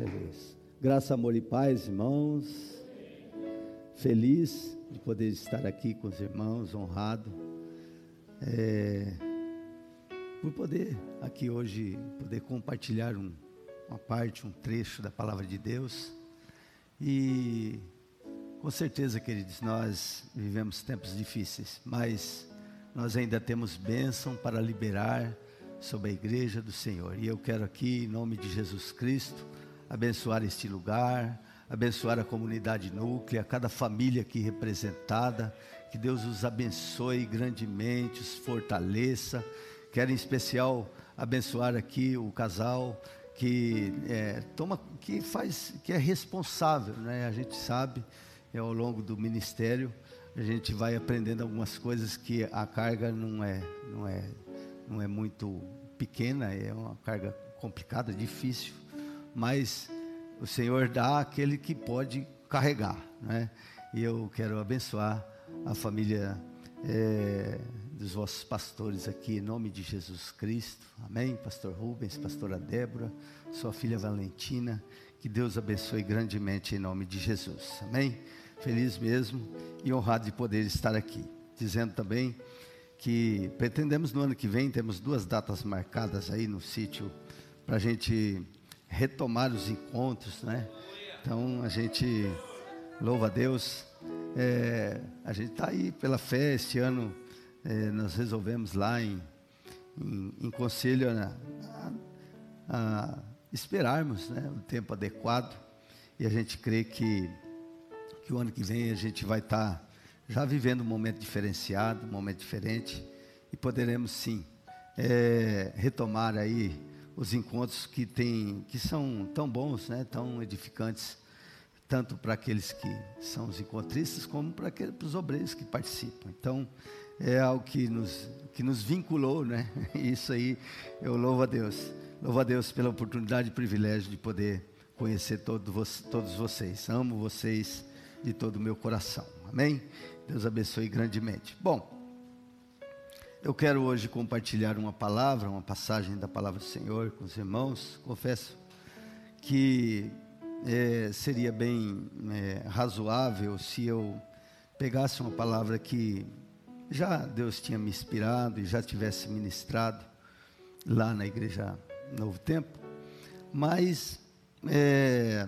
Beleza. Graça, amor e paz, irmãos. Feliz de poder estar aqui com os irmãos, honrado. É, por poder aqui hoje, poder compartilhar um, uma parte, um trecho da palavra de Deus. E com certeza, queridos, nós vivemos tempos difíceis, mas nós ainda temos bênção para liberar sobre a igreja do Senhor. E eu quero aqui, em nome de Jesus Cristo, abençoar este lugar, abençoar a comunidade núclea, cada família aqui representada. Que Deus os abençoe grandemente, os fortaleça. Quero em especial abençoar aqui o casal que é, toma, que faz, que é responsável, né? A gente sabe, é, ao longo do ministério, a gente vai aprendendo algumas coisas que a carga não é, não é não é muito pequena, é uma carga complicada, difícil, mas o Senhor dá aquele que pode carregar, né? E eu quero abençoar a família é, dos vossos pastores aqui, em nome de Jesus Cristo, amém? Pastor Rubens, pastora Débora, sua filha Valentina, que Deus abençoe grandemente em nome de Jesus, amém? Feliz mesmo e honrado de poder estar aqui, dizendo também que pretendemos no ano que vem, temos duas datas marcadas aí no sítio, para a gente retomar os encontros, né? Então a gente louva a Deus. É, a gente está aí pela fé, este ano é, nós resolvemos lá em, em, em conselho a, a, a esperarmos né, o tempo adequado e a gente crê que, que o ano que vem a gente vai estar. Tá já vivendo um momento diferenciado, um momento diferente, e poderemos sim é, retomar aí os encontros que tem, que são tão bons, né, tão edificantes, tanto para aqueles que são os encontristas, como para, os obreiros que participam. Então, é algo que nos, que nos vinculou, né? Isso aí, eu louvo a Deus. Louvo a Deus pela oportunidade e privilégio de poder conhecer todo, todos vocês. Amo vocês de todo o meu coração. Amém? Deus abençoe grandemente. Bom, eu quero hoje compartilhar uma palavra, uma passagem da palavra do Senhor com os irmãos. Confesso que é, seria bem é, razoável se eu pegasse uma palavra que já Deus tinha me inspirado e já tivesse ministrado lá na igreja Novo Tempo, mas é,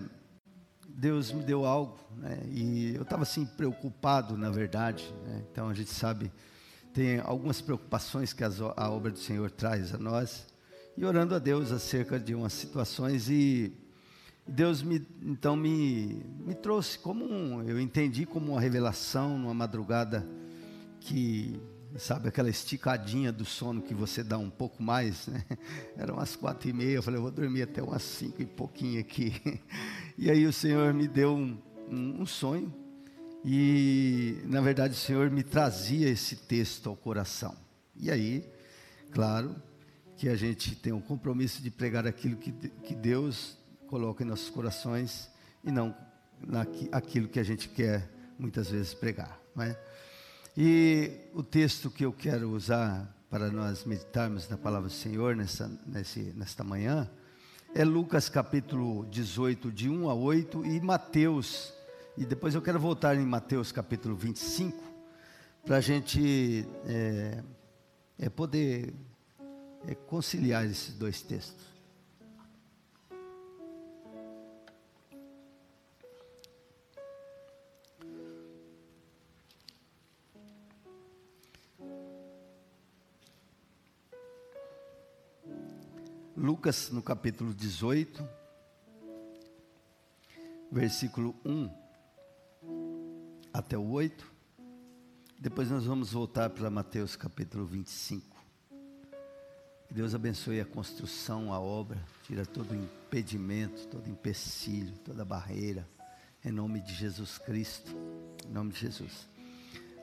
Deus me deu algo, né? e eu estava assim preocupado, na verdade. Né? Então a gente sabe, tem algumas preocupações que a obra do Senhor traz a nós, e orando a Deus acerca de umas situações, e Deus me, então me, me trouxe como um, eu entendi como uma revelação numa madrugada que sabe aquela esticadinha do sono que você dá um pouco mais, né? Eram umas quatro e meia, eu falei, eu vou dormir até umas cinco e pouquinho aqui. E aí o Senhor me deu um, um, um sonho e, na verdade, o Senhor me trazia esse texto ao coração. E aí, claro, que a gente tem um compromisso de pregar aquilo que, que Deus coloca em nossos corações e não aquilo que a gente quer muitas vezes pregar, não é? E o texto que eu quero usar para nós meditarmos na palavra do Senhor nessa, nesse, nesta manhã é Lucas capítulo 18, de 1 a 8, e Mateus, e depois eu quero voltar em Mateus capítulo 25, para a gente é, é poder é, conciliar esses dois textos. Lucas, no capítulo 18, versículo 1 até o 8. Depois nós vamos voltar para Mateus capítulo 25. Que Deus abençoe a construção, a obra, tira todo o impedimento, todo empecilho, toda barreira, em nome de Jesus Cristo, em nome de Jesus.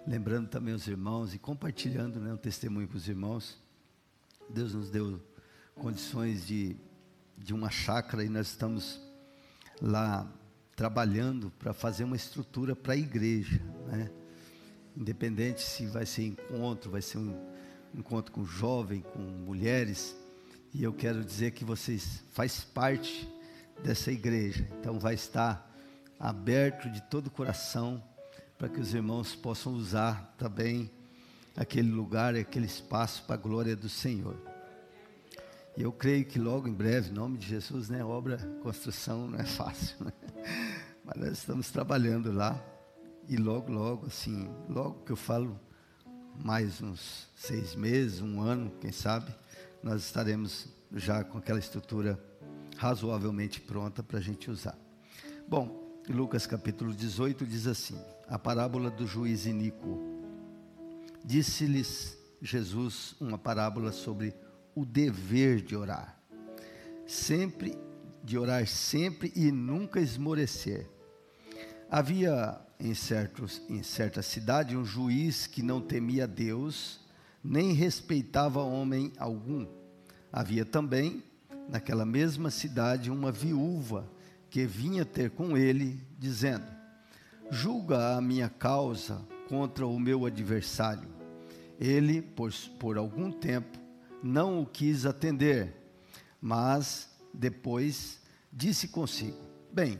Lembrando também os irmãos e compartilhando né, um testemunho para os irmãos. Deus nos deu condições de, de uma chácara e nós estamos lá trabalhando para fazer uma estrutura para a igreja, né? Independente se vai ser encontro, vai ser um encontro com jovem, com mulheres, e eu quero dizer que vocês faz parte dessa igreja. Então vai estar aberto de todo o coração para que os irmãos possam usar também aquele lugar, aquele espaço para a glória do Senhor. E eu creio que logo em breve, em nome de Jesus, né, obra, construção não é fácil, né? Mas nós estamos trabalhando lá e logo, logo, assim, logo que eu falo, mais uns seis meses, um ano, quem sabe, nós estaremos já com aquela estrutura razoavelmente pronta para a gente usar. Bom, Lucas capítulo 18 diz assim: a parábola do juiz iníquo. Disse-lhes Jesus uma parábola sobre o dever de orar. Sempre, de orar sempre e nunca esmorecer. Havia em, certos, em certa cidade um juiz que não temia Deus, nem respeitava homem algum. Havia também, naquela mesma cidade, uma viúva que vinha ter com ele, dizendo: Julga a minha causa contra o meu adversário. Ele, por, por algum tempo, não o quis atender, mas depois disse consigo: Bem,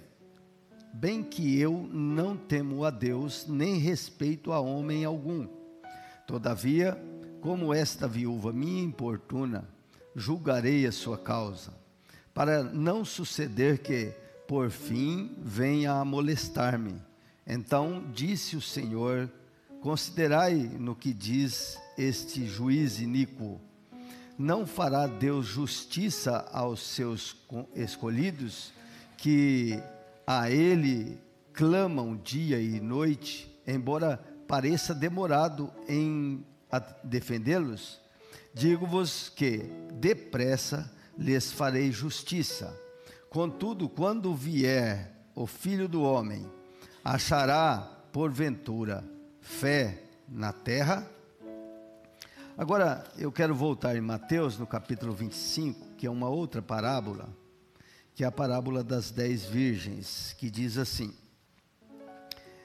bem que eu não temo a Deus, nem respeito a homem algum. Todavia, como esta viúva me importuna, julgarei a sua causa, para não suceder que, por fim, venha a molestar-me. Então disse o Senhor: Considerai no que diz este juiz iníquo. Não fará Deus justiça aos seus escolhidos que a Ele clamam dia e noite, embora pareça demorado em defendê-los? Digo-vos que depressa lhes farei justiça. Contudo, quando vier o Filho do Homem, achará, porventura, fé na terra? Agora, eu quero voltar em Mateus, no capítulo 25, que é uma outra parábola que é a parábola das dez virgens, que diz assim: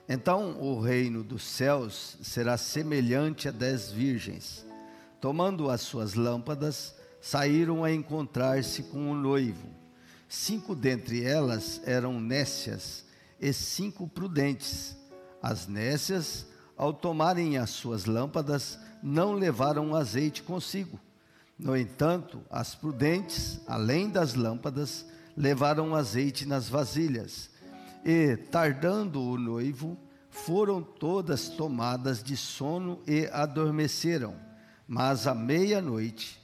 Então o reino dos céus será semelhante a dez virgens. Tomando as suas lâmpadas, saíram a encontrar-se com o noivo. Cinco dentre elas eram nécias e cinco prudentes. As nécias, ao tomarem as suas lâmpadas, não levaram azeite consigo. No entanto, as prudentes, além das lâmpadas, levaram azeite nas vasilhas. E, tardando o noivo, foram todas tomadas de sono e adormeceram. Mas à meia-noite,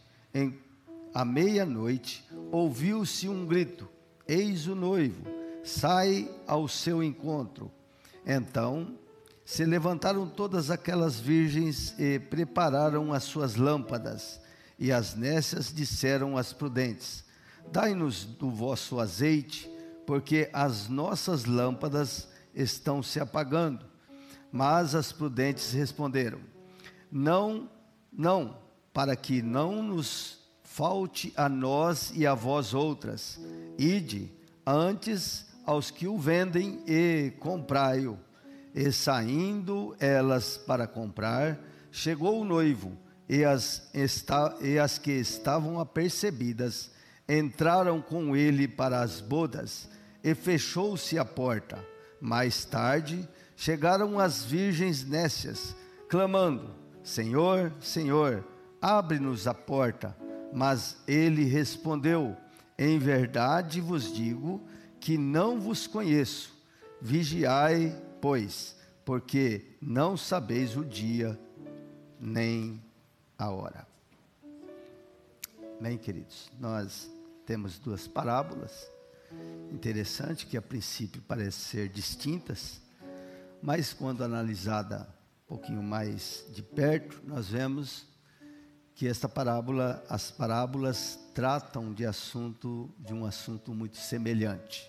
à meia-noite, ouviu-se um grito: Eis o noivo, sai ao seu encontro. Então se levantaram todas aquelas virgens e prepararam as suas lâmpadas. E as nécias disseram às prudentes: Dai-nos do vosso azeite, porque as nossas lâmpadas estão se apagando. Mas as prudentes responderam: Não, não, para que não nos falte a nós e a vós outras. Ide antes aos que o vendem e comprai-o. E saindo elas para comprar, chegou o noivo, e as, esta, e as que estavam apercebidas entraram com ele para as bodas e fechou-se a porta. Mais tarde chegaram as virgens nécias, clamando: Senhor, Senhor, abre-nos a porta. Mas ele respondeu: Em verdade vos digo que não vos conheço. Vigiai, pois, porque não sabeis o dia nem a hora. Bem, queridos, nós temos duas parábolas, interessante que a princípio parecem ser distintas, mas quando analisada um pouquinho mais de perto, nós vemos que esta parábola, as parábolas tratam de assunto de um assunto muito semelhante.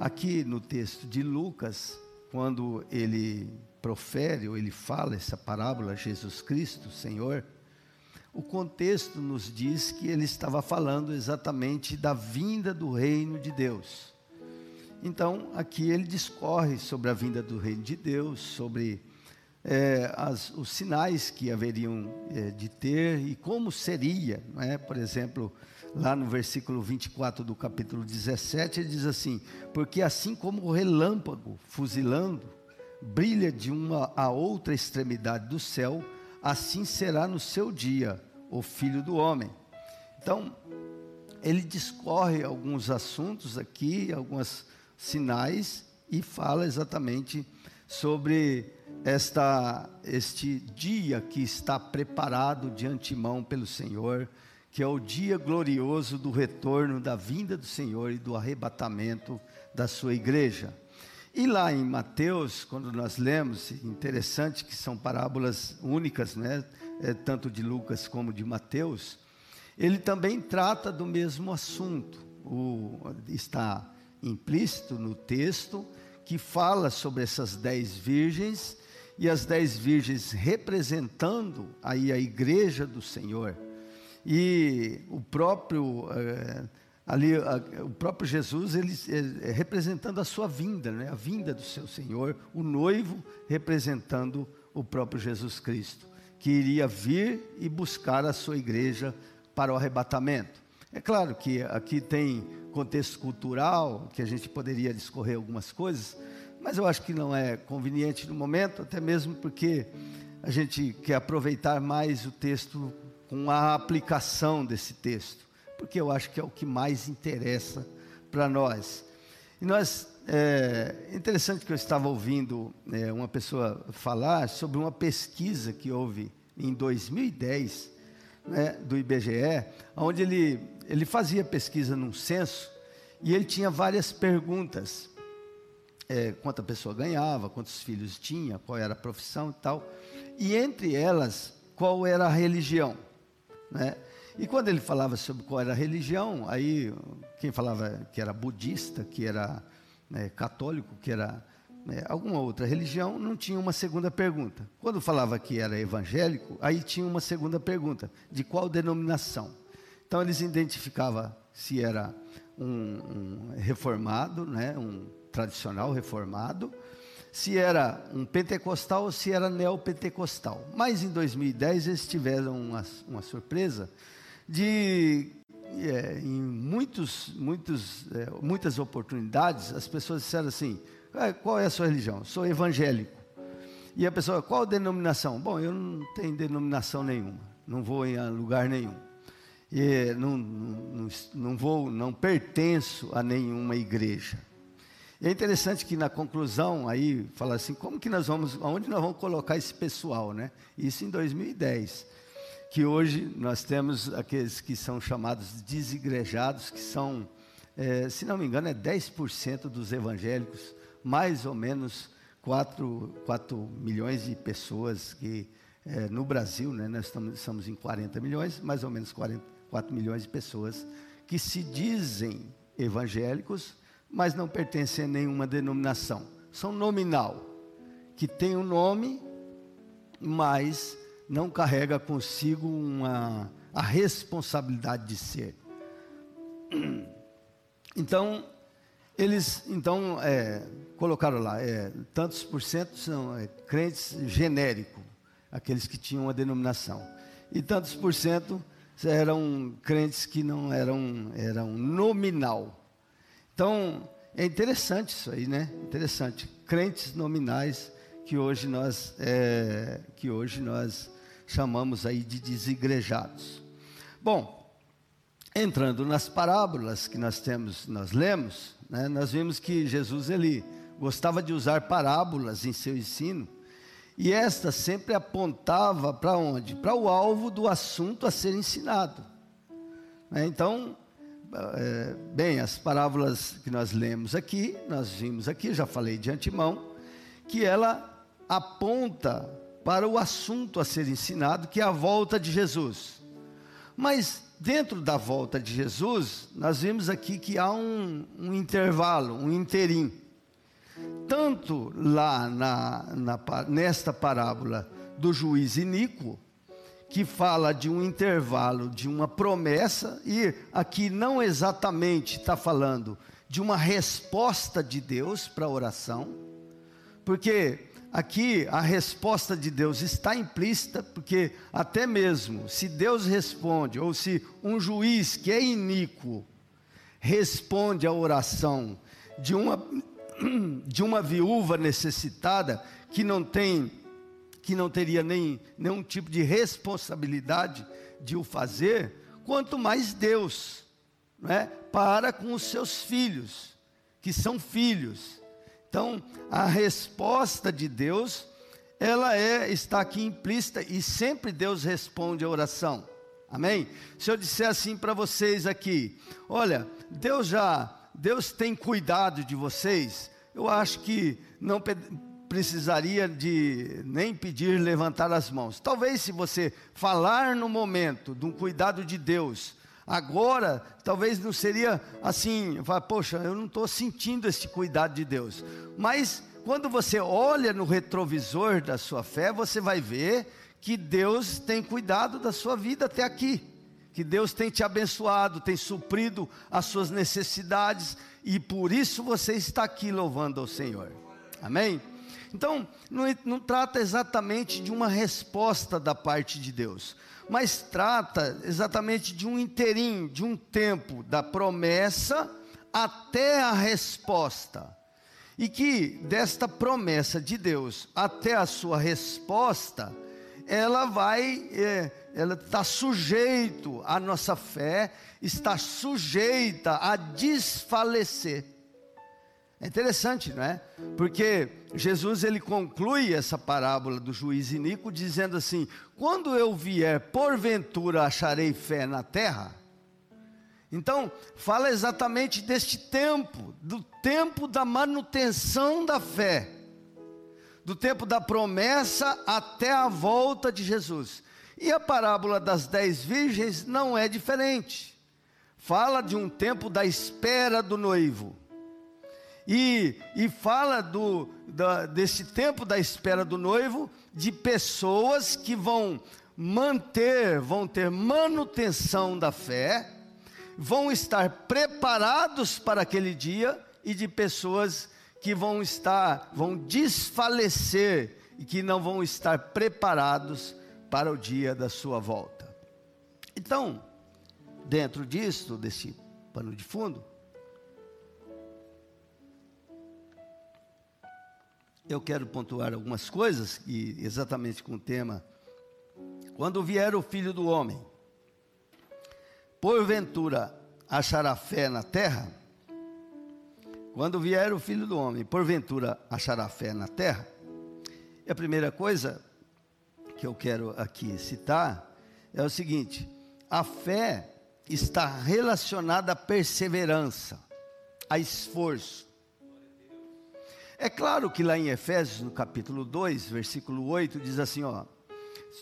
Aqui no texto de Lucas, quando ele profere ou ele fala essa parábola, Jesus Cristo, Senhor, o contexto nos diz que ele estava falando exatamente da vinda do reino de Deus. Então, aqui ele discorre sobre a vinda do reino de Deus, sobre é, as, os sinais que haveriam é, de ter e como seria, não é? por exemplo, lá no versículo 24 do capítulo 17, ele diz assim: Porque assim como o relâmpago fuzilando brilha de uma a outra extremidade do céu, assim será no seu dia o filho do homem. Então, ele discorre alguns assuntos aqui, alguns sinais, e fala exatamente sobre esta, este dia que está preparado de antemão pelo Senhor, que é o dia glorioso do retorno, da vinda do Senhor e do arrebatamento da sua igreja. E lá em Mateus, quando nós lemos, interessante que são parábolas únicas, né? É, tanto de Lucas como de Mateus, ele também trata do mesmo assunto. O, está implícito no texto que fala sobre essas dez virgens e as dez virgens representando aí a igreja do Senhor. E o próprio é, ali a, o próprio Jesus ele é, representando a sua vinda, né? A vinda do seu Senhor, o noivo representando o próprio Jesus Cristo, que iria vir e buscar a sua igreja para o arrebatamento. É claro que aqui tem contexto cultural, que a gente poderia discorrer algumas coisas, mas eu acho que não é conveniente no momento, até mesmo porque a gente quer aproveitar mais o texto com a aplicação desse texto porque eu acho que é o que mais interessa para nós. E nós, é interessante que eu estava ouvindo é, uma pessoa falar sobre uma pesquisa que houve em 2010, né, do IBGE, onde ele, ele fazia pesquisa num censo e ele tinha várias perguntas. É, quanta pessoa ganhava, quantos filhos tinha, qual era a profissão e tal. E entre elas, qual era a religião. Né? E quando ele falava sobre qual era a religião, aí quem falava que era budista, que era né, católico, que era né, alguma outra religião, não tinha uma segunda pergunta. Quando falava que era evangélico, aí tinha uma segunda pergunta: de qual denominação? Então eles identificavam se era um, um reformado, né, um tradicional reformado, se era um pentecostal ou se era neopentecostal. Mas em 2010 eles tiveram uma, uma surpresa de é, em muitos, muitos, é, muitas oportunidades, as pessoas disseram assim: ah, qual é a sua religião? Sou evangélico. E a pessoa, qual denominação? Bom, eu não tenho denominação nenhuma, não vou em lugar nenhum. E não, não, não vou, não pertenço a nenhuma igreja. E é interessante que na conclusão aí fala assim, como que nós vamos, aonde nós vamos colocar esse pessoal, né? Isso em 2010 que hoje nós temos aqueles que são chamados desigrejados, que são, é, se não me engano, é 10% dos evangélicos, mais ou menos 4, 4 milhões de pessoas que é, no Brasil, né, nós estamos, estamos em 40 milhões, mais ou menos 40, 4 milhões de pessoas que se dizem evangélicos, mas não pertencem a nenhuma denominação. São nominal, que tem um nome, mas não carrega consigo uma, a responsabilidade de ser. Então, eles então é, colocaram lá, é, tantos por cento são é, crentes genérico, aqueles que tinham uma denominação, e tantos por cento eram crentes que não eram, eram nominal. Então, é interessante isso aí, né? Interessante. Crentes nominais que hoje nós, é, que hoje nós chamamos aí de desigrejados. Bom, entrando nas parábolas que nós temos, nós lemos, né, nós vimos que Jesus ele gostava de usar parábolas em seu ensino, e esta sempre apontava para onde? Para o alvo do assunto a ser ensinado. Né, então, é, bem, as parábolas que nós lemos aqui, nós vimos aqui, já falei de antemão, que ela aponta para o assunto a ser ensinado, que é a volta de Jesus. Mas dentro da volta de Jesus, nós vimos aqui que há um, um intervalo, um interim. Tanto lá na, na, nesta parábola do juiz iníquo, que fala de um intervalo, de uma promessa, e aqui não exatamente está falando de uma resposta de Deus para a oração, porque aqui a resposta de Deus está implícita, porque até mesmo se Deus responde, ou se um juiz que é iníquo responde à oração de uma, de uma viúva necessitada que não tem que não teria nem nenhum tipo de responsabilidade de o fazer, quanto mais Deus, né, para com os seus filhos, que são filhos. Então, a resposta de Deus, ela é está aqui implícita e sempre Deus responde a oração. Amém? Se eu disser assim para vocês aqui, olha, Deus já, Deus tem cuidado de vocês, eu acho que não precisaria de nem pedir levantar as mãos. Talvez se você falar no momento de um cuidado de Deus, Agora, talvez não seria assim, poxa, eu não estou sentindo esse cuidado de Deus. Mas quando você olha no retrovisor da sua fé, você vai ver que Deus tem cuidado da sua vida até aqui. Que Deus tem te abençoado, tem suprido as suas necessidades, e por isso você está aqui louvando ao Senhor. Amém? Então, não, não trata exatamente de uma resposta da parte de Deus mas trata exatamente de um interim, de um tempo da promessa até a resposta. E que desta promessa de Deus até a sua resposta, ela vai, é, ela está sujeito à nossa fé, está sujeita a desfalecer. É interessante, não é? Porque Jesus ele conclui essa parábola do juiz Inico dizendo assim: quando eu vier, porventura acharei fé na terra? Então, fala exatamente deste tempo, do tempo da manutenção da fé, do tempo da promessa até a volta de Jesus. E a parábola das dez virgens não é diferente. Fala de um tempo da espera do noivo e, e fala do, da, desse tempo da espera do noivo, de pessoas que vão manter, vão ter manutenção da fé, vão estar preparados para aquele dia, e de pessoas que vão estar, vão desfalecer e que não vão estar preparados para o dia da sua volta. Então, dentro disso, desse pano de fundo, eu quero pontuar algumas coisas, e exatamente com o tema. Quando vier o filho do homem, porventura achará fé na terra? Quando vier o filho do homem, porventura achará fé na terra? E a primeira coisa que eu quero aqui citar é o seguinte: a fé está relacionada à perseverança, a esforço. É claro que lá em Efésios, no capítulo 2, versículo 8, diz assim: ó,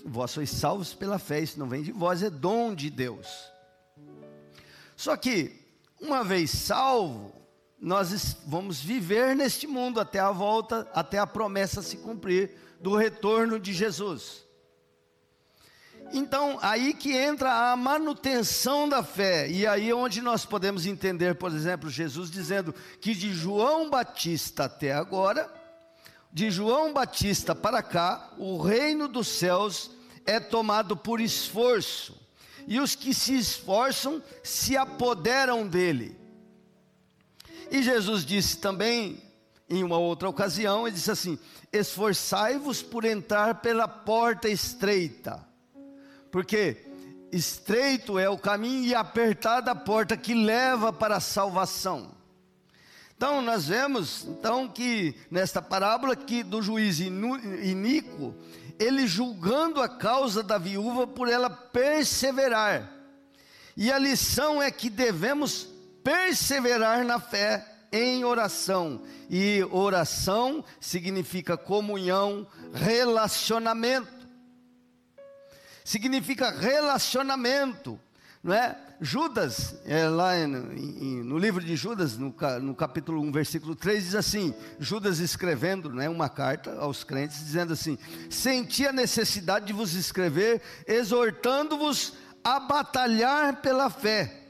vós sois salvos pela fé, isso não vem de vós, é dom de Deus. Só que, uma vez salvo, nós vamos viver neste mundo até a volta, até a promessa se cumprir do retorno de Jesus. Então, aí que entra a manutenção da fé, e aí é onde nós podemos entender, por exemplo, Jesus dizendo que de João Batista até agora, de João Batista para cá, o reino dos céus é tomado por esforço, e os que se esforçam se apoderam dele. E Jesus disse também, em uma outra ocasião, ele disse assim: Esforçai-vos por entrar pela porta estreita porque estreito é o caminho e apertada a porta que leva para a salvação. Então nós vemos então que nesta parábola que do juiz iníquo, ele julgando a causa da viúva por ela perseverar. E a lição é que devemos perseverar na fé em oração. E oração significa comunhão, relacionamento significa relacionamento, não é? Judas, é, lá no, no, livro de Judas, no, no, capítulo 1, versículo 3, diz assim: Judas escrevendo né, uma carta aos crentes, dizendo assim: Senti a necessidade de vos escrever, exortando-vos a batalhar pela fé.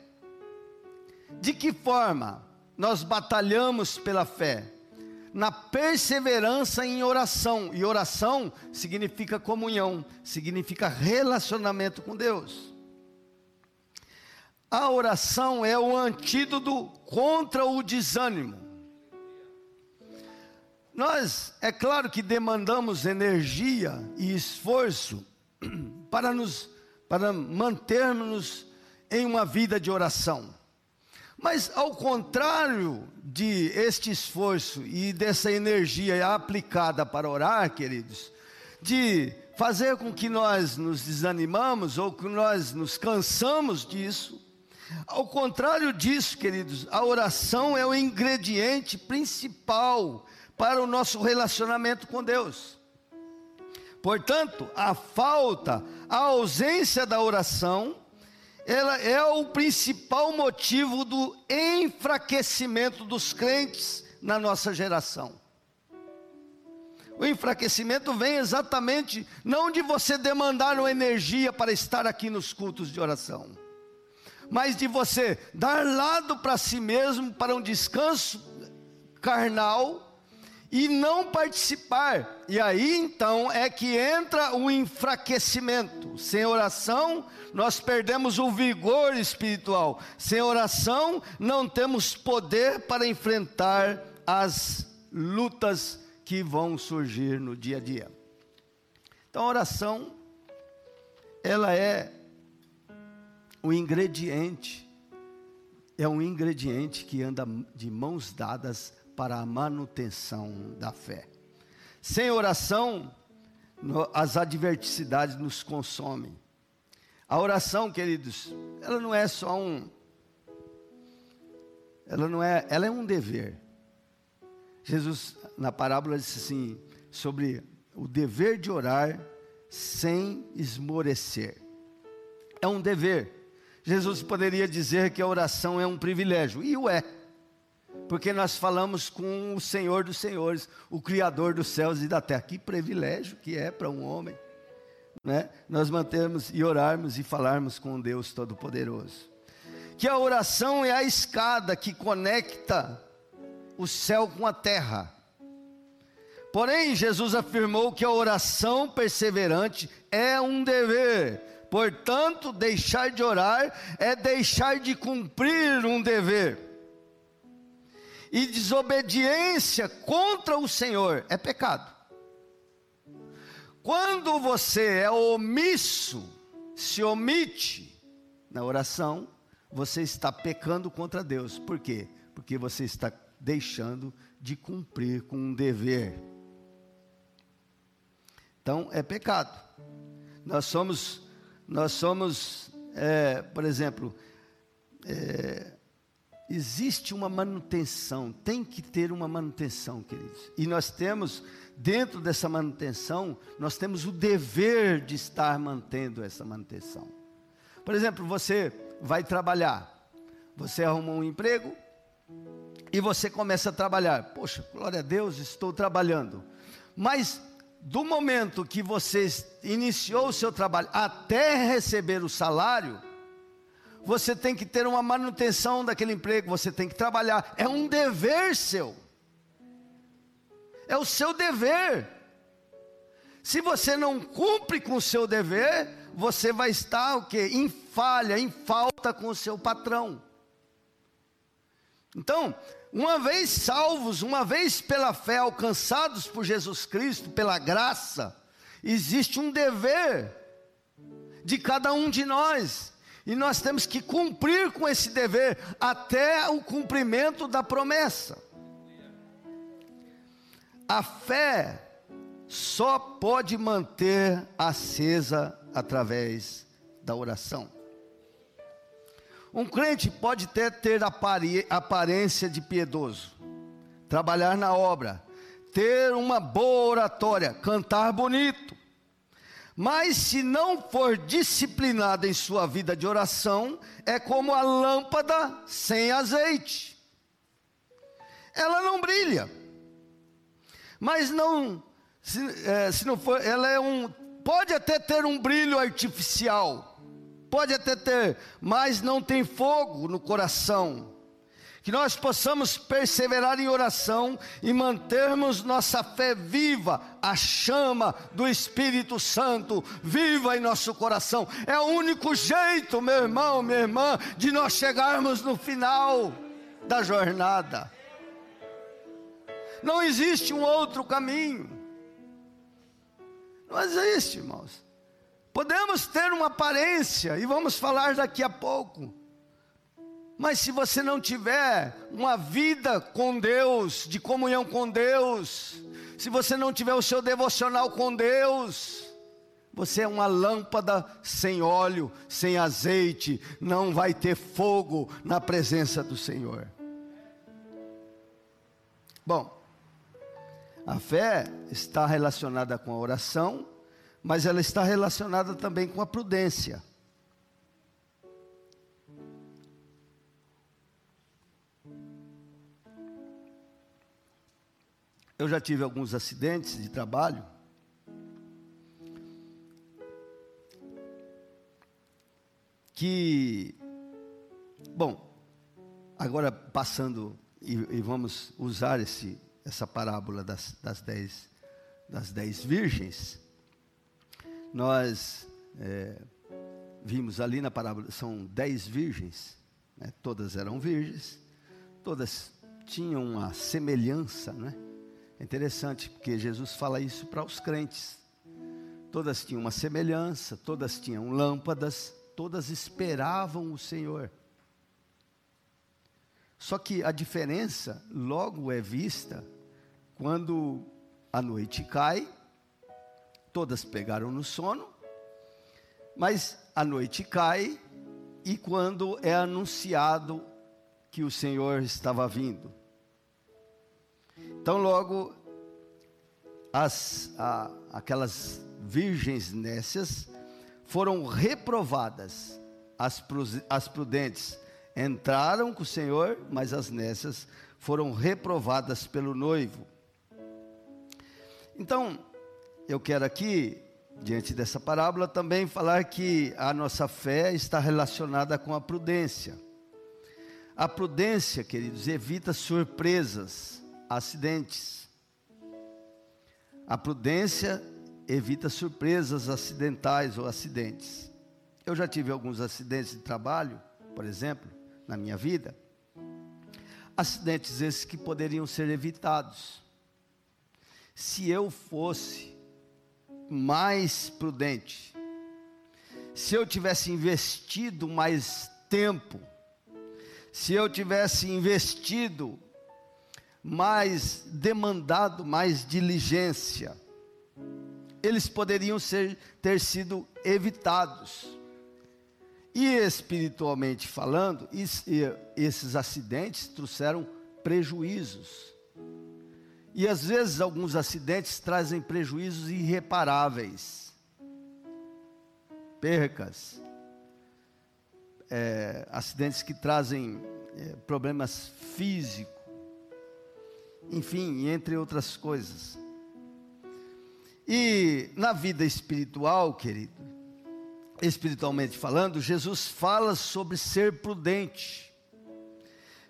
De que forma nós batalhamos pela fé? Na perseverança em oração. E oração significa comunhão, significa relacionamento com Deus. A oração é o antídoto contra o desânimo. Nós, é claro que demandamos energia e esforço para nos para mantermos em uma vida de oração. Mas ao contrário de este esforço e dessa energia aplicada para orar, queridos, de fazer com que nós nos desanimamos ou que nós nos cansamos disso, ao contrário disso, queridos, a oração é o ingrediente principal para o nosso relacionamento com Deus. Portanto, a falta, a ausência da oração ela é o principal motivo do enfraquecimento dos crentes na nossa geração. O enfraquecimento vem exatamente não de você demandar uma energia para estar aqui nos cultos de oração, mas de você dar lado para si mesmo para um descanso carnal e não participar. E aí então é que entra o enfraquecimento. Sem oração, nós perdemos o vigor espiritual. Sem oração, não temos poder para enfrentar as lutas que vão surgir no dia a dia. Então, a oração, ela é o ingrediente, é um ingrediente que anda de mãos dadas para a manutenção da fé. Sem oração, as adversidades nos consomem. A oração, queridos, ela não é só um ela não é, ela é um dever. Jesus na parábola disse assim sobre o dever de orar sem esmorecer. É um dever. Jesus poderia dizer que a oração é um privilégio, e o é, porque nós falamos com o Senhor dos Senhores, o Criador dos céus e da terra. Que privilégio que é para um homem né, nós mantermos e orarmos e falarmos com Deus Todo-Poderoso. Que a oração é a escada que conecta o céu com a terra. Porém, Jesus afirmou que a oração perseverante é um dever. Portanto, deixar de orar é deixar de cumprir um dever. E desobediência contra o Senhor é pecado. Quando você é omisso, se omite na oração, você está pecando contra Deus. Por quê? Porque você está deixando de cumprir com um dever. Então é pecado. Nós somos, nós somos, é, por exemplo, é, existe uma manutenção, tem que ter uma manutenção, queridos. E nós temos dentro dessa manutenção, nós temos o dever de estar mantendo essa manutenção. Por exemplo, você vai trabalhar, você arruma um emprego e você começa a trabalhar. Poxa, glória a Deus, estou trabalhando. Mas do momento que você iniciou o seu trabalho até receber o salário, você tem que ter uma manutenção daquele emprego, você tem que trabalhar, é um dever seu é o seu dever. Se você não cumpre com o seu dever, você vai estar o que? Em falha, em falta com o seu patrão. Então, uma vez salvos, uma vez pela fé alcançados por Jesus Cristo, pela graça, existe um dever de cada um de nós. E nós temos que cumprir com esse dever até o cumprimento da promessa. A fé só pode manter acesa através da oração. Um crente pode até ter aparência de piedoso, trabalhar na obra, ter uma boa oratória, cantar bonito, mas se não for disciplinado em sua vida de oração, é como a lâmpada sem azeite, ela não brilha mas não, se, é, se não for, ela é um, pode até ter um brilho artificial, pode até ter, mas não tem fogo no coração. Que nós possamos perseverar em oração e mantermos nossa fé viva, a chama do Espírito Santo viva em nosso coração. É o único jeito, meu irmão, minha irmã, de nós chegarmos no final da jornada. Não existe um outro caminho. Não existe, irmãos. Podemos ter uma aparência, e vamos falar daqui a pouco mas se você não tiver uma vida com Deus, de comunhão com Deus, se você não tiver o seu devocional com Deus, você é uma lâmpada sem óleo, sem azeite, não vai ter fogo na presença do Senhor. Bom, a fé está relacionada com a oração, mas ela está relacionada também com a prudência. Eu já tive alguns acidentes de trabalho. Que, bom, agora passando e, e vamos usar esse, essa parábola das, das, dez, das dez virgens. Nós é, vimos ali na parábola, são dez virgens, né, todas eram virgens, todas tinham uma semelhança, né? É interessante porque Jesus fala isso para os crentes. Todas tinham uma semelhança, todas tinham lâmpadas, todas esperavam o Senhor. Só que a diferença logo é vista quando a noite cai, todas pegaram no sono, mas a noite cai e quando é anunciado que o Senhor estava vindo. Então, logo, as, a, aquelas virgens nécias foram reprovadas, as, as prudentes entraram com o Senhor, mas as nécias foram reprovadas pelo noivo. Então, eu quero aqui, diante dessa parábola, também falar que a nossa fé está relacionada com a prudência. A prudência, queridos, evita surpresas acidentes. A prudência evita surpresas acidentais ou acidentes. Eu já tive alguns acidentes de trabalho, por exemplo, na minha vida. Acidentes esses que poderiam ser evitados. Se eu fosse mais prudente, se eu tivesse investido mais tempo, se eu tivesse investido mais demandado mais diligência. Eles poderiam ser, ter sido evitados. E espiritualmente falando, esses acidentes trouxeram prejuízos. E às vezes alguns acidentes trazem prejuízos irreparáveis, percas, é, acidentes que trazem é, problemas físicos enfim, entre outras coisas. E na vida espiritual, querido, espiritualmente falando, Jesus fala sobre ser prudente.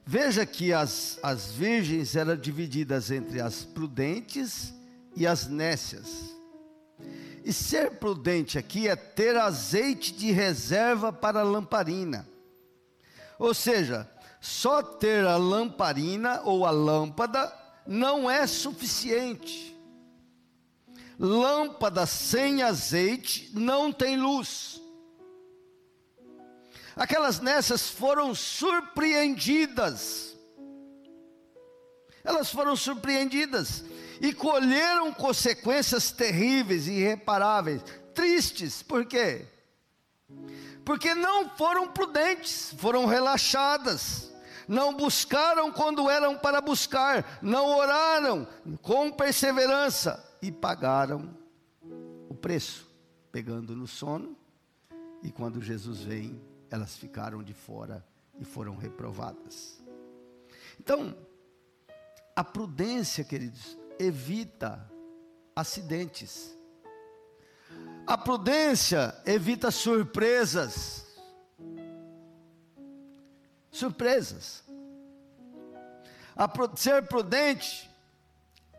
Veja que as, as virgens eram divididas entre as prudentes e as nécias. E ser prudente aqui é ter azeite de reserva para a lamparina. Ou seja, só ter a lamparina ou a lâmpada não é suficiente. Lâmpada sem azeite não tem luz. Aquelas nessas foram surpreendidas. Elas foram surpreendidas e colheram consequências terríveis e irreparáveis, tristes, por quê? Porque não foram prudentes, foram relaxadas não buscaram quando eram para buscar, não oraram com perseverança e pagaram o preço, pegando no sono. E quando Jesus vem, elas ficaram de fora e foram reprovadas. Então, a prudência, queridos, evita acidentes. A prudência evita surpresas surpresas. ser prudente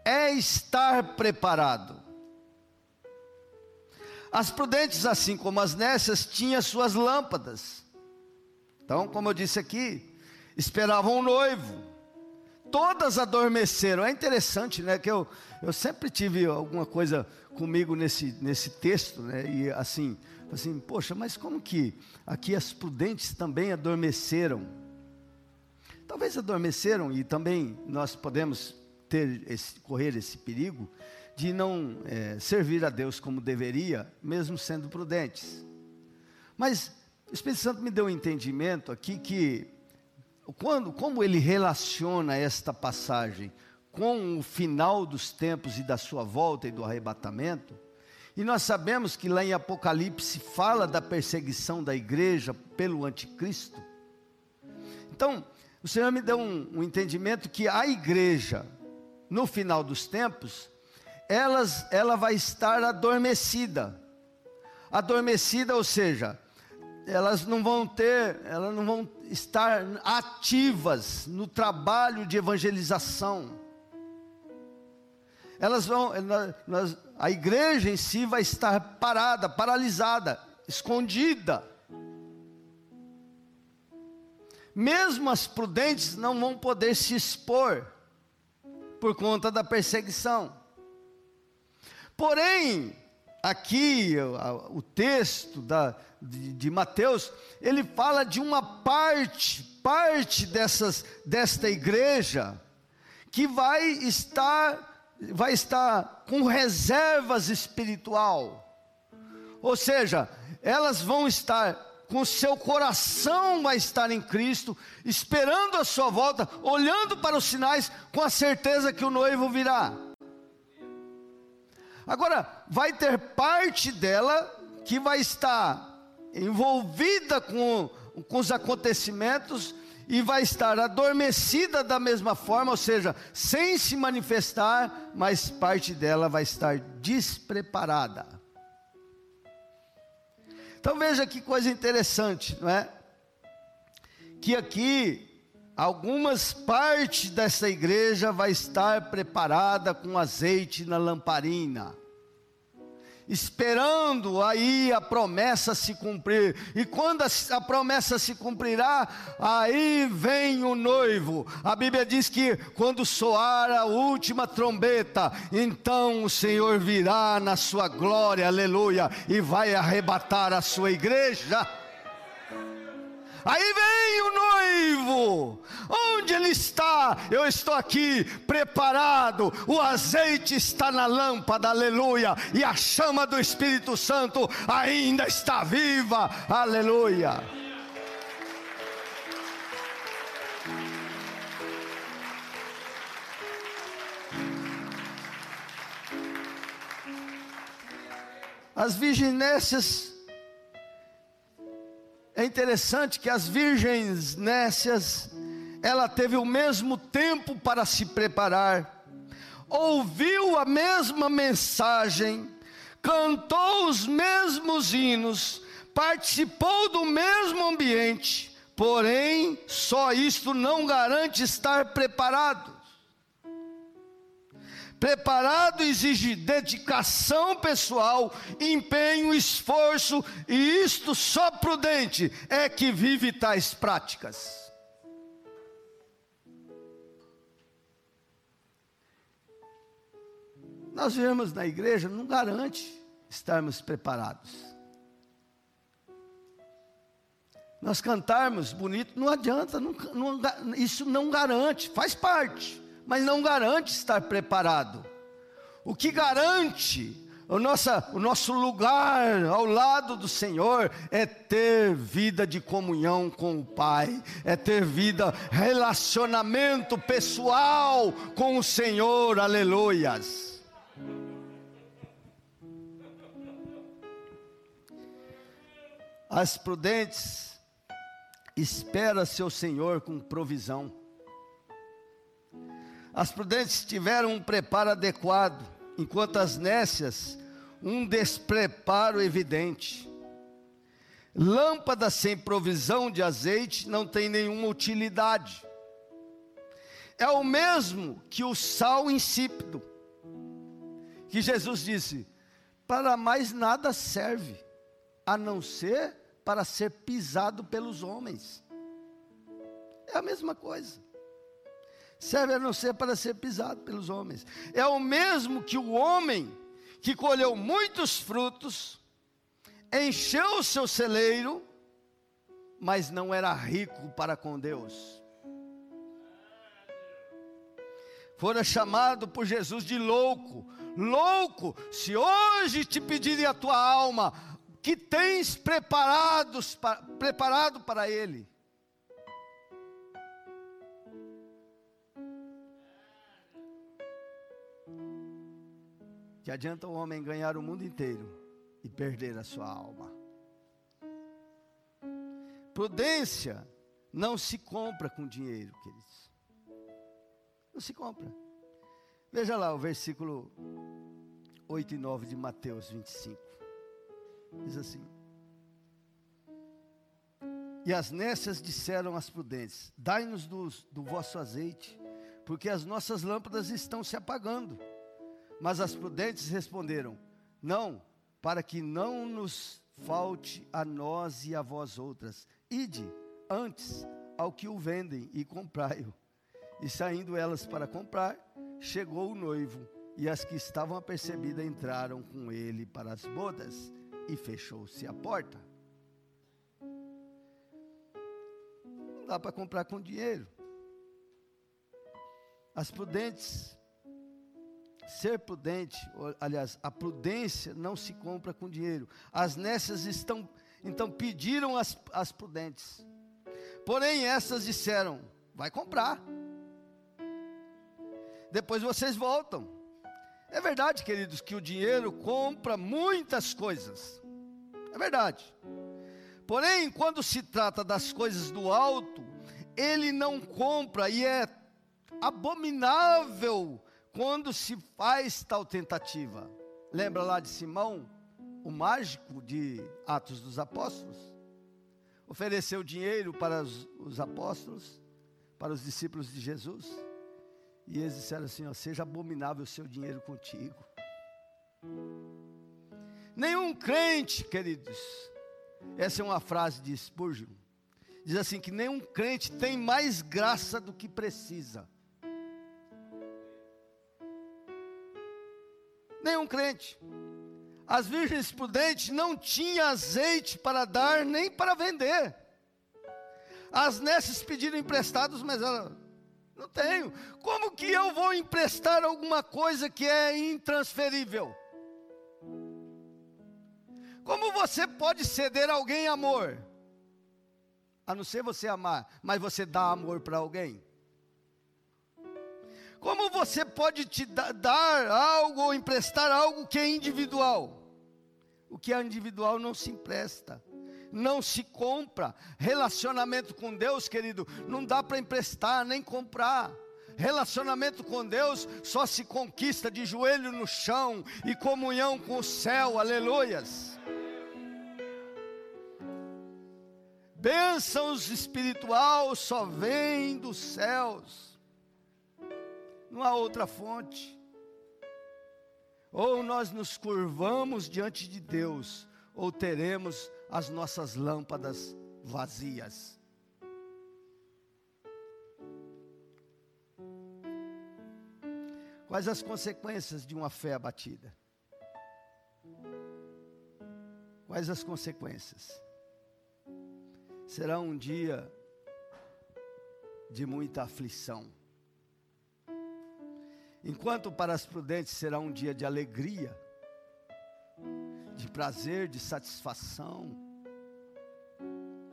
é estar preparado. As prudentes, assim como as nécias, tinham suas lâmpadas. Então, como eu disse aqui, esperavam o noivo. Todas adormeceram. É interessante, né? Que eu, eu sempre tive alguma coisa comigo nesse, nesse texto, né? E assim, assim, poxa, mas como que aqui as prudentes também adormeceram? Talvez adormeceram e também nós podemos ter esse, correr esse perigo de não é, servir a Deus como deveria, mesmo sendo prudentes. Mas o Espírito Santo me deu um entendimento aqui que quando, como ele relaciona esta passagem com o final dos tempos e da sua volta e do arrebatamento, e nós sabemos que lá em Apocalipse fala da perseguição da igreja pelo anticristo. Então, o Senhor me deu um, um entendimento que a igreja, no final dos tempos, elas, ela vai estar adormecida. Adormecida, ou seja, elas não vão ter, elas não vão estar ativas no trabalho de evangelização. Elas vão, a igreja em si vai estar parada, paralisada, escondida. Mesmo as prudentes não vão poder se expor por conta da perseguição. Porém, aqui o, texto da, de, de, Mateus, ele fala de uma parte, parte dessas, desta igreja, que vai estar, vai estar com reservas espiritual. Ou seja, elas vão estar com seu coração vai estar em Cristo, esperando a sua volta, olhando para os sinais, com a certeza que o noivo virá. Agora, vai ter parte dela que vai estar envolvida com, com os acontecimentos e vai estar adormecida da mesma forma, ou seja, sem se manifestar, mas parte dela vai estar despreparada. Então veja que coisa interessante, não é? Que aqui algumas partes dessa igreja vai estar preparada com azeite na lamparina, esperando aí a promessa se cumprir. E quando a, promessa se cumprirá, aí vem o noivo. A Bíblia diz que quando soar a última trombeta, então o Senhor virá na sua glória, aleluia, e vai arrebatar a sua igreja. Aí vem o noivo. Onde ele está? Eu estou aqui preparado. O azeite está na lâmpada, aleluia. E a chama do Espírito Santo ainda está viva, aleluia. As virginécias é interessante que as virgens nécias, ela teve o mesmo tempo para se preparar, ouviu a mesma mensagem, cantou os mesmos hinos, participou do mesmo ambiente, porém, só isto não garante estar preparado. Preparado exige dedicação pessoal, empenho, esforço, e isto só prudente é que vive tais práticas. Nós vemos na igreja, não garante estarmos preparados. Nós cantarmos bonito, não adianta, não, não, isso não garante, faz parte mas não garante estar preparado. O que garante o, nossa, o nosso lugar ao lado do Senhor é ter vida de comunhão com o Pai, é ter vida, relacionamento pessoal com o Senhor, aleluias. As prudentes espera seu Senhor com provisão. As prudentes tiveram um preparo adequado, enquanto as nécias, um despreparo evidente. Lâmpada sem provisão de azeite não tem nenhuma utilidade. é o mesmo que o sal insípido, que Jesus disse: para mais nada serve, a não ser para ser pisado pelos homens. É a mesma coisa. Serve a não ser para ser pisado pelos homens. É o mesmo que o homem que colheu muitos frutos, encheu o seu celeiro, mas não era rico para com Deus. Fora chamado por Jesus de louco. Louco, se hoje te pedirem a tua alma, que tens preparados, preparado para ele? Que adianta o homem ganhar o mundo inteiro e perder a sua alma. Prudência não se compra com dinheiro, queridos. Não se compra. Veja lá o versículo 8 e 9 de Mateus 25. Diz assim: E as nécias disseram às prudentes: Dai-nos do, do vosso azeite, porque as nossas lâmpadas estão se apagando. Mas as prudentes responderam: Não, para que não nos falte a nós e a vós outras. Ide antes ao que o vendem e comprai-o. E saindo elas para comprar, chegou o noivo, e as que estavam apercebidas entraram com ele para as bodas, e fechou-se a porta. Não dá para comprar com dinheiro. As prudentes Ser prudente, aliás, a prudência não se compra com dinheiro. As nécias estão, então pediram as, as prudentes. Porém, essas disseram: vai comprar. Depois vocês voltam. É verdade, queridos, que o dinheiro compra muitas coisas. É verdade. Porém, quando se trata das coisas do alto, ele não compra e é abominável quando se faz tal tentativa, lembra lá de Simão, o mágico de Atos dos Apóstolos? Ofereceu dinheiro para os, os apóstolos, para os discípulos de Jesus, e eles disseram assim: ó, seja abominável o seu dinheiro contigo. Nenhum crente, queridos, essa é uma frase de Spurgeon, diz assim: que nenhum crente tem mais graça do que precisa. Nenhum crente. As virgens prudentes não tinham azeite para dar nem para vender. As nesses pediram emprestados, mas ela não tenho. Como que eu vou emprestar alguma coisa que é intransferível? Como você pode ceder a alguém amor? A não ser você amar, mas você dá amor para alguém? Como você pode te dar algo ou emprestar algo que é individual? O que é individual não se empresta, não se compra. Relacionamento com Deus, querido, não dá para emprestar nem comprar. Relacionamento com Deus só se conquista de joelho no chão e comunhão com o céu, aleluias. Bênçãos espiritual só vêm dos céus não há outra fonte. Ou nós nos curvamos diante de Deus, ou teremos as nossas lâmpadas vazias. Quais as consequências de uma fé abatida? Quais as consequências? Será um dia de muita aflição Enquanto para as prudentes será um dia de alegria, de prazer, de satisfação,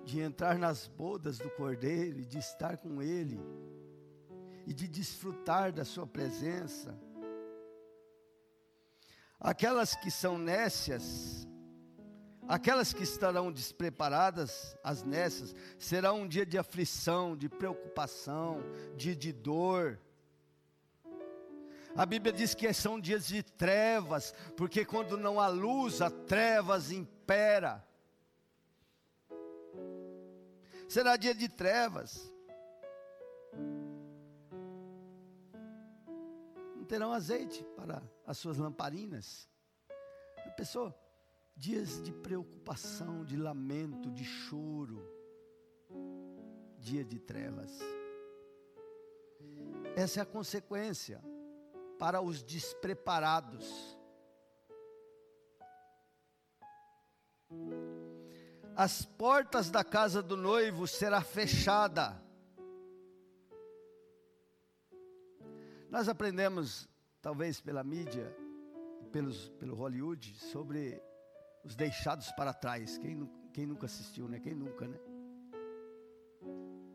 de entrar nas bodas do Cordeiro e de estar com Ele, e de desfrutar da Sua presença. Aquelas que são nécias, aquelas que estarão despreparadas, as nécias, será um dia de aflição, de preocupação, de, de dor a Bíblia diz que são dias de trevas, porque quando não há luz, a trevas impera. Será dia de trevas. terão azeite para as suas lamparinas. A pessoa, dias de preocupação, de lamento, de choro, dia de trevas. Essa é a consequência para os despreparados. As portas da casa do noivo será fechada. Nós aprendemos, talvez pela mídia, pelos, pelo Hollywood, sobre os deixados para trás. Quem, quem nunca assistiu, né? Quem nunca, né?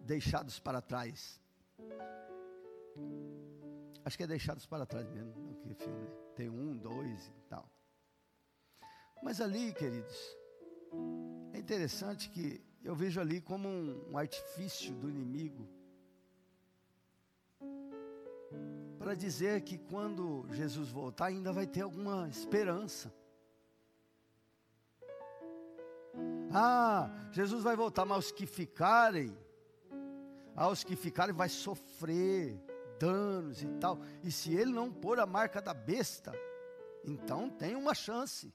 Deixados para trás. Acho que é Deixados para Trás mesmo, não que filme. Né? Tem um, dois e tal. Mas ali, queridos, é interessante que eu vejo ali como um, um artifício do inimigo para dizer que quando Jesus voltar ainda vai ter alguma esperança. Ah, Jesus vai voltar, mas os que ficarem, aos que ficarem vai sofrer danos e tal. E se ele não pôr a marca da besta, então tem uma chance.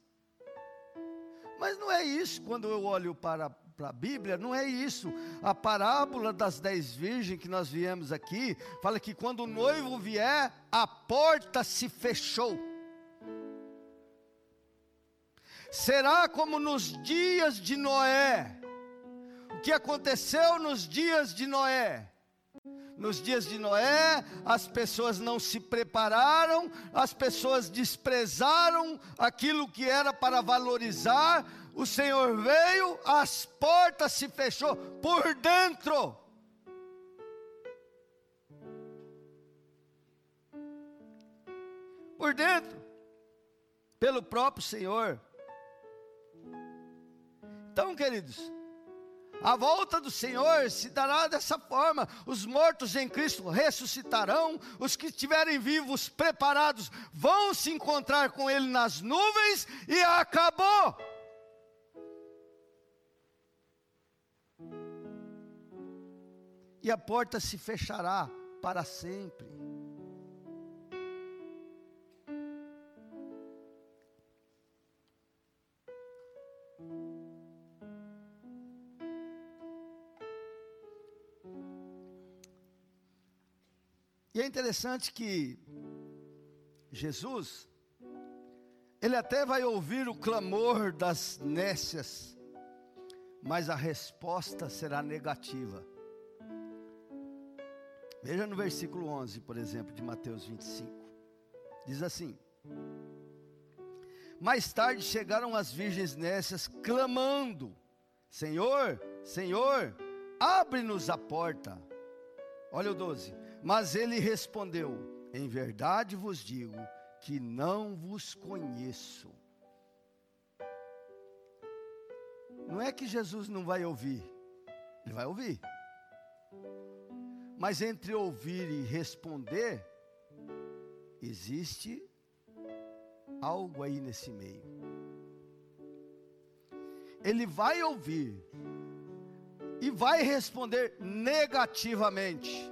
Mas não é isso quando eu olho para, para a Bíblia, não é isso. A parábola das dez virgens que nós viemos aqui, fala que quando o noivo vier, a porta se fechou. Será como nos dias de Noé. O que aconteceu nos dias de Noé? Nos dias de Noé, as pessoas não se prepararam, as pessoas desprezaram aquilo que era para valorizar. O Senhor veio, as portas se fechou por dentro. Por dentro, pelo próprio Senhor. Então, queridos, a volta do Senhor se dará dessa forma: os mortos em Cristo ressuscitarão, os que estiverem vivos, preparados, vão se encontrar com Ele nas nuvens, e acabou. E a porta se fechará para sempre. E é interessante que Jesus, ele até vai ouvir o clamor das nécias, mas a resposta será negativa. Veja no versículo 11, por exemplo, de Mateus 25. Diz assim: Mais tarde chegaram as virgens nécias clamando: Senhor, Senhor, abre-nos a porta. Olha o 12. Mas ele respondeu: Em verdade vos digo que não vos conheço. Não é que Jesus não vai ouvir, ele vai ouvir. Mas entre ouvir e responder, existe algo aí nesse meio. Ele vai ouvir e vai responder negativamente.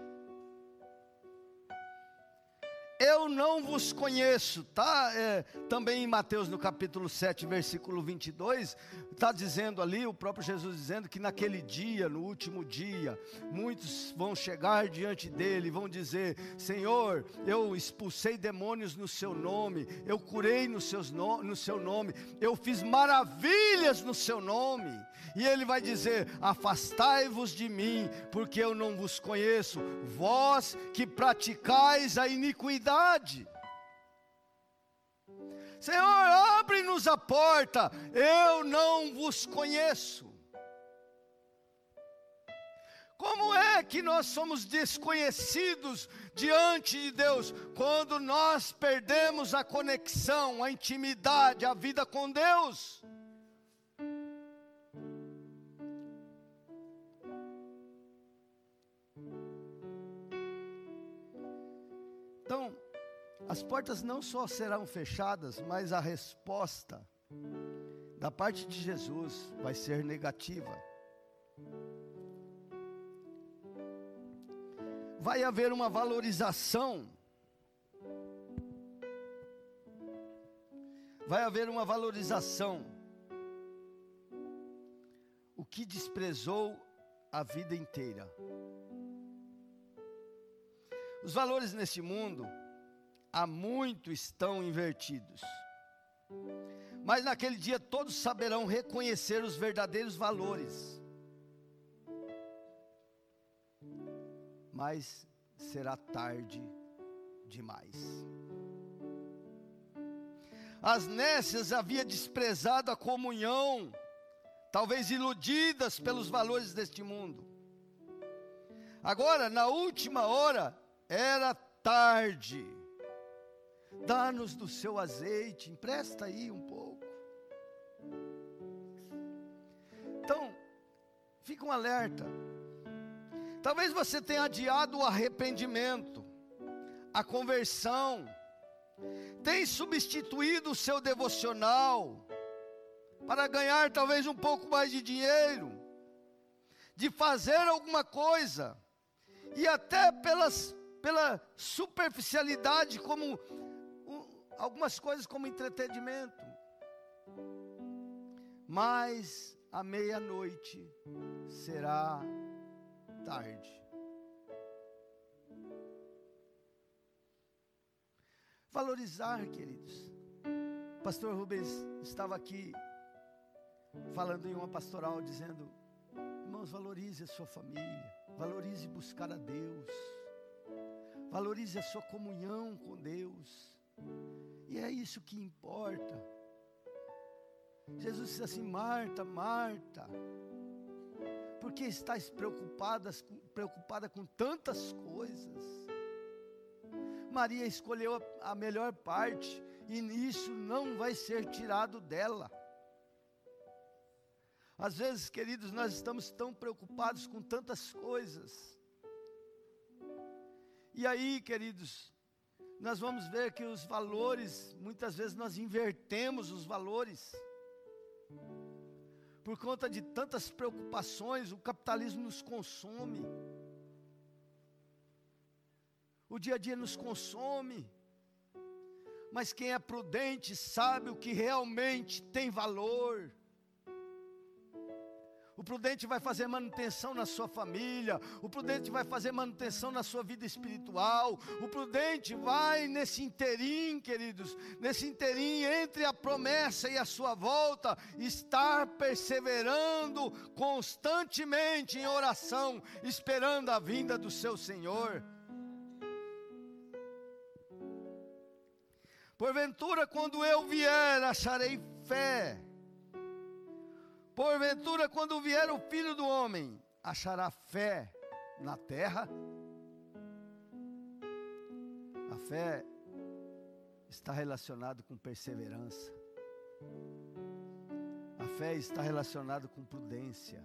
Eu não vos conheço, tá? É, também em Mateus no capítulo 7, versículo 22, está dizendo ali, o próprio Jesus dizendo que naquele dia, no último dia, muitos vão chegar diante dele, vão dizer: Senhor, eu expulsei demônios no seu nome, eu curei no, seus no, no seu nome, eu fiz maravilhas no seu nome. E ele vai dizer: Afastai-vos de mim, porque eu não vos conheço, vós que praticais a iniquidade Senhor, abre-nos a porta, eu não vos conheço. Como é que nós somos desconhecidos diante de Deus quando nós perdemos a conexão, a intimidade, a vida com Deus? Então, as portas não só serão fechadas, mas a resposta da parte de Jesus vai ser negativa. Vai haver uma valorização vai haver uma valorização. O que desprezou a vida inteira. Os valores neste mundo há muito estão invertidos. Mas naquele dia todos saberão reconhecer os verdadeiros valores. Mas será tarde demais. As nécias havia desprezado a comunhão, talvez iludidas pelos valores deste mundo. Agora, na última hora, era tarde. Dá-nos do seu azeite, empresta aí um pouco. Então, fica um alerta. Talvez você tenha adiado o arrependimento, a conversão, tem substituído o seu devocional para ganhar talvez um pouco mais de dinheiro, de fazer alguma coisa, e até pelas, pela superficialidade, como algumas coisas como entretenimento. Mas a meia-noite será tarde. Valorizar, queridos. Pastor Rubens estava aqui falando em uma pastoral dizendo: irmãos, valorize a sua família, valorize buscar a Deus, valorize a sua comunhão com Deus, e é isso que importa. Jesus disse assim: Marta, Marta, por que estás preocupada, preocupada com tantas coisas? Maria escolheu a, a melhor parte, e nisso não vai ser tirado dela. Às vezes, queridos, nós estamos tão preocupados com tantas coisas. E aí, queridos, nós vamos ver que os valores, muitas vezes nós invertemos os valores. Por conta de tantas preocupações, o capitalismo nos consome. O dia a dia nos consome. Mas quem é prudente sabe o que realmente tem valor. O prudente vai fazer manutenção na sua família, o prudente vai fazer manutenção na sua vida espiritual, o prudente vai nesse interim, queridos, nesse interim entre a promessa e a sua volta, estar perseverando constantemente em oração, esperando a vinda do seu Senhor. Porventura, quando eu vier, acharei fé. Porventura, quando vier o filho do homem, achará fé na terra? A fé está relacionada com perseverança. A fé está relacionada com prudência.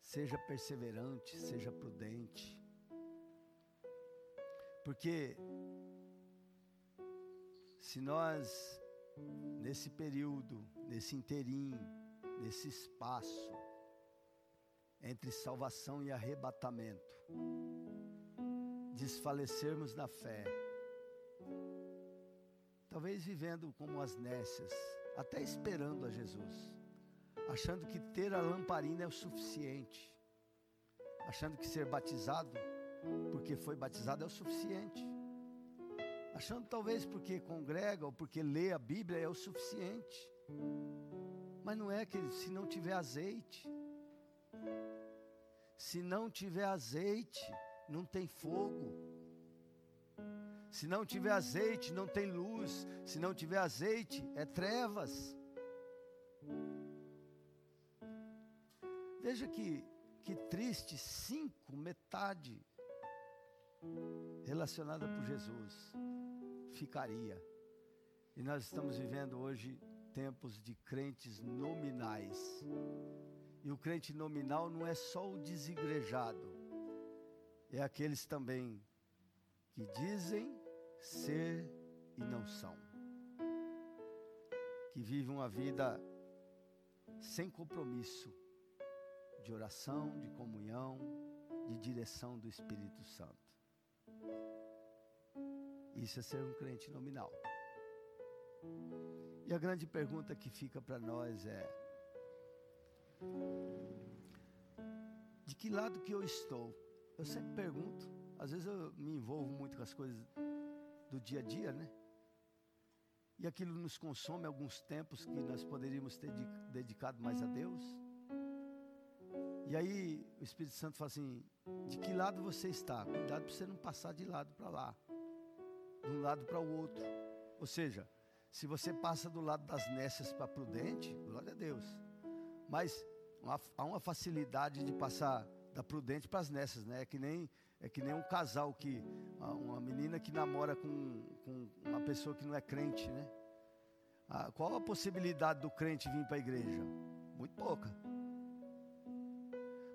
Seja perseverante, seja prudente. Porque se nós, nesse período, nesse inteirinho, nesse espaço, entre salvação e arrebatamento, desfalecermos na fé, talvez vivendo como as nécias, até esperando a Jesus, achando que ter a lamparina é o suficiente, achando que ser batizado, porque foi batizado, é o suficiente achando talvez porque congrega ou porque lê a Bíblia é o suficiente. Mas não é que se não tiver azeite, se não tiver azeite, não tem fogo. Se não tiver azeite, não tem luz. Se não tiver azeite, é trevas. Veja que, que triste, cinco, metade relacionada por Jesus ficaria. E nós estamos vivendo hoje tempos de crentes nominais. E o crente nominal não é só o desigrejado, é aqueles também que dizem ser e não são, que vivem uma vida sem compromisso de oração, de comunhão, de direção do Espírito Santo. Isso é ser um crente nominal. E a grande pergunta que fica para nós é: de que lado que eu estou? Eu sempre pergunto, às vezes eu me envolvo muito com as coisas do dia a dia, né? E aquilo nos consome alguns tempos que nós poderíamos ter dedicado mais a Deus. E aí o Espírito Santo fala assim: de que lado você está? Cuidado para você não passar de lado para lá, de um lado para o outro. Ou seja, se você passa do lado das nécias para prudente, glória a Deus. Mas há uma facilidade de passar da prudente para as nécias, né? É que nem é que nem um casal que uma menina que namora com, com uma pessoa que não é crente, né? Ah, qual a possibilidade do crente vir para a igreja? Muito pouca.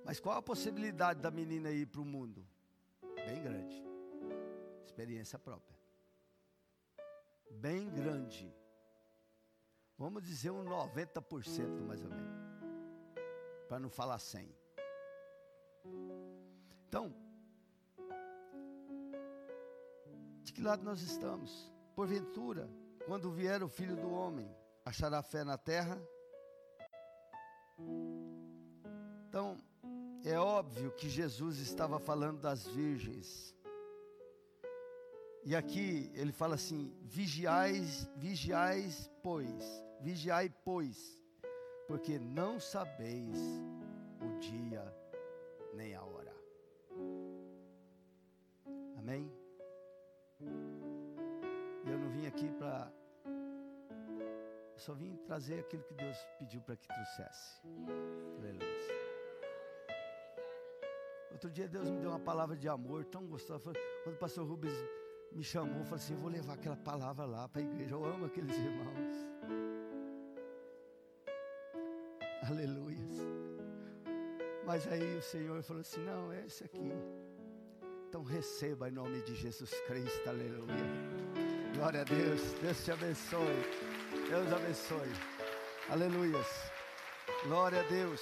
Mas qual a possibilidade da menina ir para o mundo? Bem grande. Experiência própria. Bem grande. Vamos dizer um 90% mais ou menos. Para não falar 100. Então, de que lado nós estamos? Porventura, quando vier o filho do homem, achará fé na terra? Então, é óbvio que Jesus estava falando das virgens. E aqui ele fala assim: vigiais, vigiais, pois, vigiai, pois, porque não sabeis o dia nem a hora. Amém? Eu não vim aqui para. Só vim trazer aquilo que Deus pediu para que trouxesse. Aleluia. Outro dia Deus me deu uma palavra de amor tão gostosa. Quando o pastor Rubens me chamou, falei assim: eu vou levar aquela palavra lá para a igreja. Eu amo aqueles irmãos. Aleluia. Mas aí o Senhor falou assim: não, é esse aqui. Então receba em nome de Jesus Cristo, aleluia. Glória a Deus, Deus te abençoe. Deus abençoe. Aleluias. Glória a Deus.